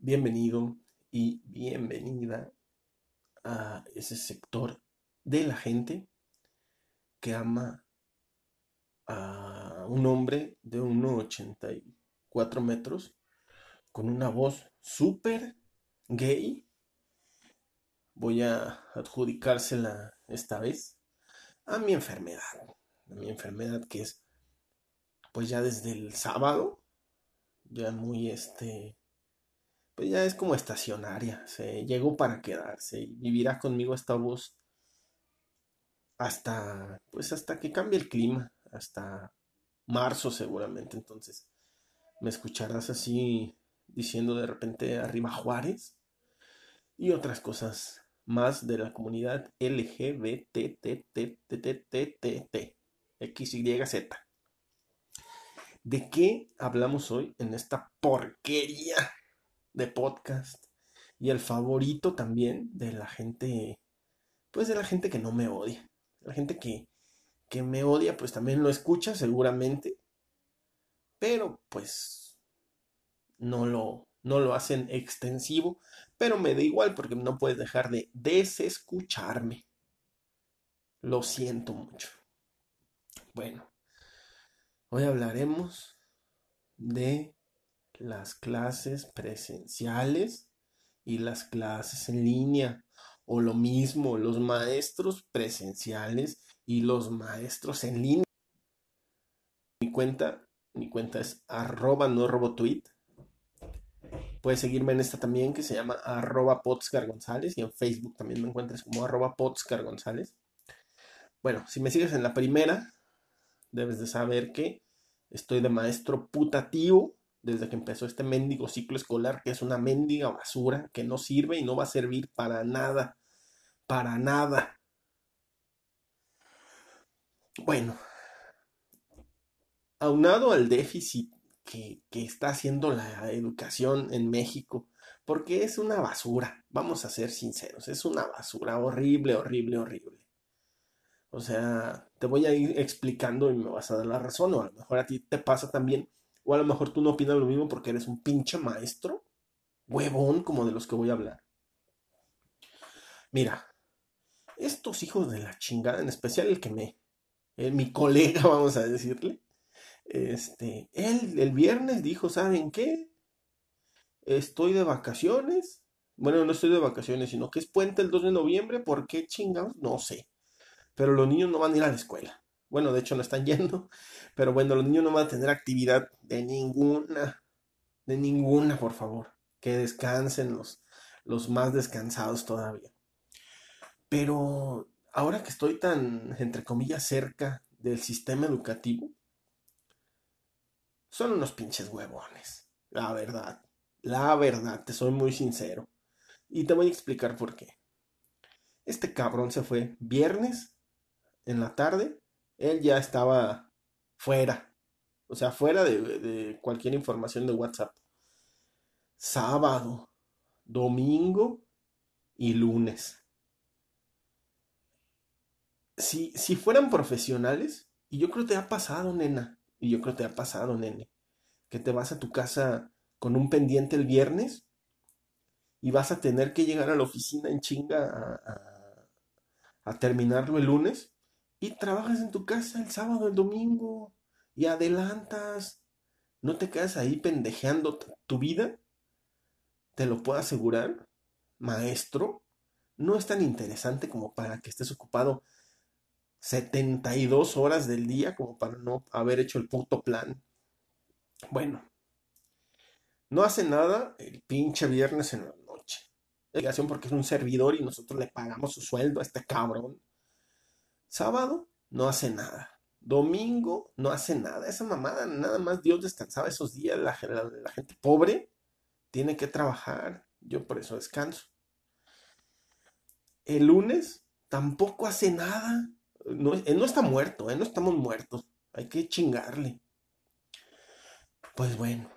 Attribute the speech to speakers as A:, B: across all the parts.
A: bienvenido y bienvenida a ese sector de la gente que ama a un hombre de 1,84 metros con una voz súper gay. Voy a adjudicársela esta vez a mi enfermedad. A mi enfermedad que es pues ya desde el sábado, ya muy este, pues ya es como estacionaria, se llegó para quedarse vivirá conmigo esta voz hasta, pues hasta que cambie el clima, hasta marzo seguramente, entonces me escucharás así diciendo de repente arriba Juárez y otras cosas más de la comunidad LGBTTTTTT XYZ. ¿De qué hablamos hoy en esta porquería de podcast? Y el favorito también de la gente, pues de la gente que no me odia. La gente que, que me odia, pues también lo escucha seguramente. Pero pues no lo, no lo hacen extensivo. Pero me da igual porque no puedes dejar de desescucharme. Lo siento mucho. Bueno, Hoy hablaremos de las clases presenciales y las clases en línea, o lo mismo, los maestros presenciales y los maestros en línea. Mi cuenta, mi cuenta es arroba no robotweet. Puedes seguirme en esta también que se llama arroba González y en Facebook también me encuentras como arroba González. Bueno, si me sigues en la primera, debes de saber que estoy de maestro putativo desde que empezó este mendigo ciclo escolar, que es una mendiga basura, que no sirve y no va a servir para nada, para nada. Bueno, aunado al déficit que, que está haciendo la educación en México, porque es una basura, vamos a ser sinceros, es una basura horrible, horrible, horrible. O sea, te voy a ir explicando y me vas a dar la razón, o a lo mejor a ti te pasa también, o a lo mejor tú no opinas lo mismo porque eres un pinche maestro, huevón como de los que voy a hablar. Mira, estos hijos de la chingada, en especial el que me, mi colega, vamos a decirle, este, él el viernes dijo, ¿saben qué? Estoy de vacaciones. Bueno, no estoy de vacaciones, sino que es puente el 2 de noviembre. ¿Por qué chingados? No sé pero los niños no van a ir a la escuela. Bueno, de hecho no están yendo, pero bueno, los niños no van a tener actividad de ninguna, de ninguna, por favor. Que descansen los, los más descansados todavía. Pero ahora que estoy tan, entre comillas, cerca del sistema educativo, son unos pinches huevones. La verdad, la verdad, te soy muy sincero. Y te voy a explicar por qué. Este cabrón se fue viernes en la tarde, él ya estaba fuera, o sea, fuera de, cualquier información de WhatsApp. Sábado, domingo y lunes. Si, si fueran profesionales, y yo creo que te ha pasado, nena, y yo creo que te ha pasado, nene, que te vas a tu casa con un pendiente el viernes y vas a tener que llegar a la oficina en chinga a, a terminarlo el lunes y trabajas en tu casa el sábado, el domingo y adelantas. No te quedas ahí pendejeando tu vida. Te lo puedo asegurar, maestro. No es tan interesante como para que estés ocupado 72 horas del día como para no haber hecho el puto plan. Bueno, no hace nada el pinche viernes en la noche. Porque es un servidor y nosotros le pagamos su sueldo a este cabrón. Sábado no hace nada. Domingo no hace nada. Esa mamada, nada más Dios descansaba esos días. La, gente pobre tiene que trabajar. Yo por eso descanso. El lunes tampoco hace nada. No, él no está muerto, él no estamos muertos. Hay que chingarle. Pues bueno,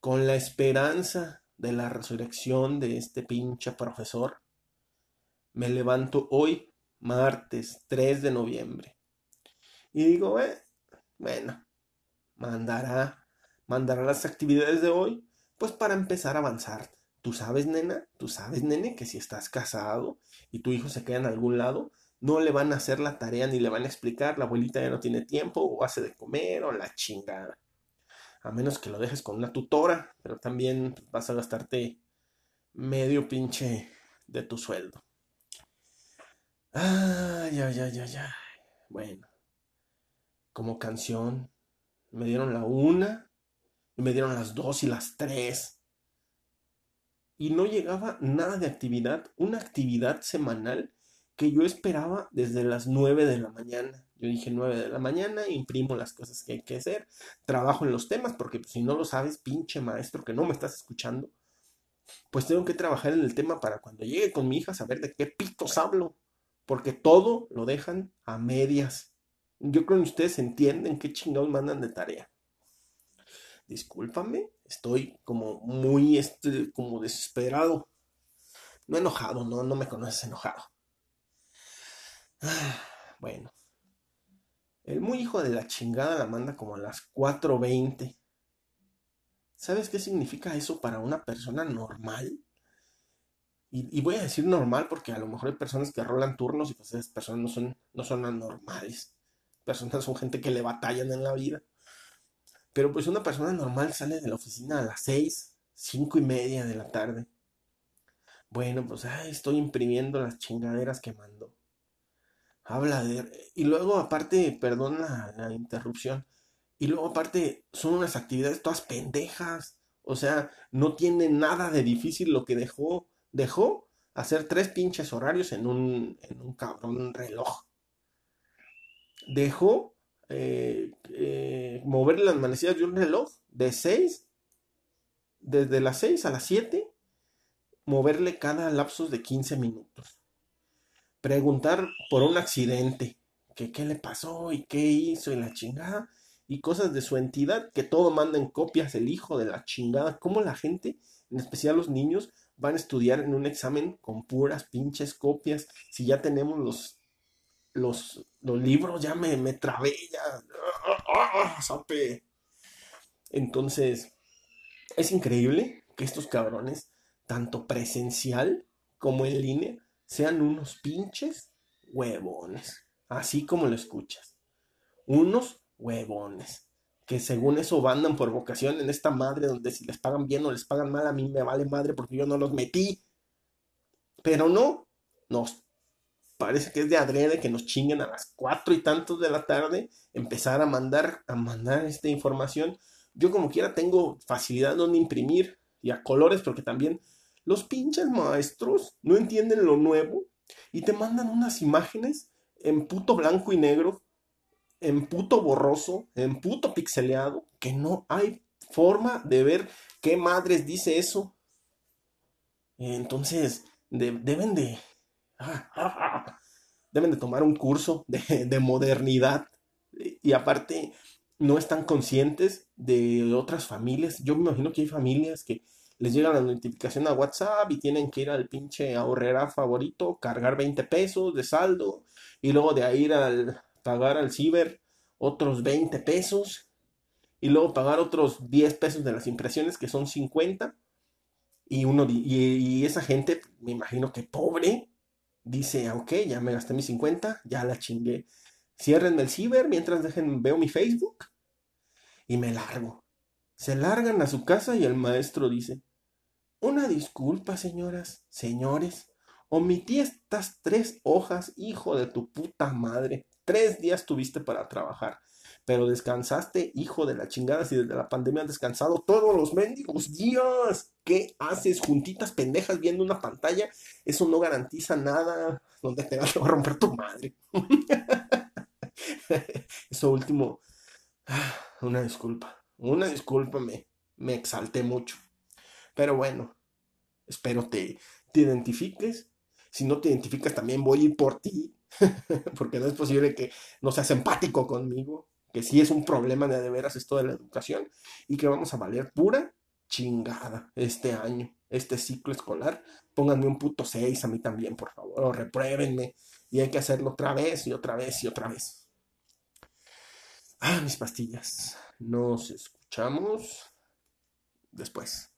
A: con la esperanza de la resurrección de este pinche profesor, me levanto hoy martes 3 de noviembre. Y digo, eh, bueno, mandará, mandará las actividades de hoy, pues para empezar a avanzar Tú sabes, nena, tú sabes, nene, que si estás casado y tu hijo se queda en algún lado, no le van a hacer la tarea ni le van a explicar, la abuelita ya no tiene tiempo o hace de comer o la chingada. A menos que lo dejes con una tutora, pero también vas a gastarte medio pinche de tu sueldo. Ay, ay, ay, ay, ay. Bueno, como canción, me dieron la una, y me dieron las dos y las tres y no llegaba nada de actividad, una actividad semanal que yo esperaba desde las 9 de la mañana. Yo dije 9 de la mañana, imprimo las cosas que hay que hacer, trabajo en los temas, porque pues, si no lo sabes, pinche maestro que no me estás escuchando, pues tengo que trabajar en el tema para cuando llegue con mi hija saber de qué pitos hablo, porque todo lo dejan a medias. Yo creo que ustedes entienden qué chingados mandan de tarea. Discúlpame, estoy como muy, este, como desesperado. No enojado, no, no me conoces enojado. bueno. El muy hijo de la chingada la manda como a las 4.20. ¿Sabes qué significa eso para una persona normal? Y, voy a decir normal porque a lo mejor hay personas que rolan turnos y pues esas personas no son, no son anormales. Personas son gente que le batallan en la vida. Pero pues una persona normal sale de la oficina a las seis, cinco y media de la tarde. Bueno, pues estoy imprimiendo las chingaderas que mando. Habla de... Y luego aparte, perdón la, la interrupción, y luego aparte son unas actividades todas pendejas. O sea, no tiene nada de difícil lo que dejó. Dejó hacer tres pinches horarios en un, en un cabrón reloj. Dejó eh, eh, mover las manecillas de un reloj de 6, desde las 6 a las 7, moverle cada lapso de 15 minutos. Preguntar por un accidente, que qué le pasó y qué hizo y la chingada, y cosas de su entidad, que todo manda en copias el hijo de la chingada, como la gente, en especial los niños, van a estudiar en un examen con puras pinches copias, si ya tenemos los los, los libros ya me, me trabé, ya. Entonces, es increíble que estos cabrones, tanto presencial como en línea, sean unos pinches huevones. Así como lo escuchas. Unos huevones. Que según eso andan por vocación en esta madre donde si les pagan bien o les pagan mal, a mí me vale madre porque yo no los metí. Pero no, nos parece que es de adrede que nos chinguen a las cuatro y tantos de la tarde, empezar a mandar, a mandar esta información. Yo como quiera tengo facilidad donde imprimir y a colores, porque también los pinches maestros no entienden lo nuevo y te mandan unas imágenes en puto blanco y negro, en puto borroso, en puto pixeleado, que no hay forma de ver qué madres dice eso. Entonces, deben de, deben de tomar un curso de, modernidad y aparte no están conscientes de otras familias. Yo me imagino que hay familias que les llega la notificación a WhatsApp y tienen que ir al pinche ahorrera favorito, cargar 20 pesos de saldo y luego de ahí ir al pagar al ciber otros 20 pesos y luego pagar otros 10 pesos de las impresiones que son 50 y uno y esa gente me imagino que pobre dice, ah, ok, ya me gasté mis 50, ya la chingué. Ciérrenme el ciber mientras dejen, veo mi Facebook y me largo. Se largan a su casa y el maestro dice, una disculpa, señoras, señores, omití estas tres hojas, hijo de tu puta madre. Tres días tuviste para trabajar pero descansaste, hijo de la chingada, si desde la pandemia han descansado todos los mendigos días. ¿Qué haces juntitas pendejas viendo una pantalla? Eso no garantiza nada. Donde te vas a romper tu madre. Eso último, una disculpa. Una disculpa, me, me exalté mucho. Pero bueno, espero te, te identifiques. Si no te identificas, también voy a ir por ti. Porque no es posible que no seas empático conmigo que sí es un problema de de veras esto de la educación y que vamos a valer pura chingada este año, este ciclo escolar. Pónganme un puto 6 a mí también, por favor, o repruébenme. Y hay que hacerlo otra vez y otra vez y otra vez. Ah, mis pastillas. Nos escuchamos después.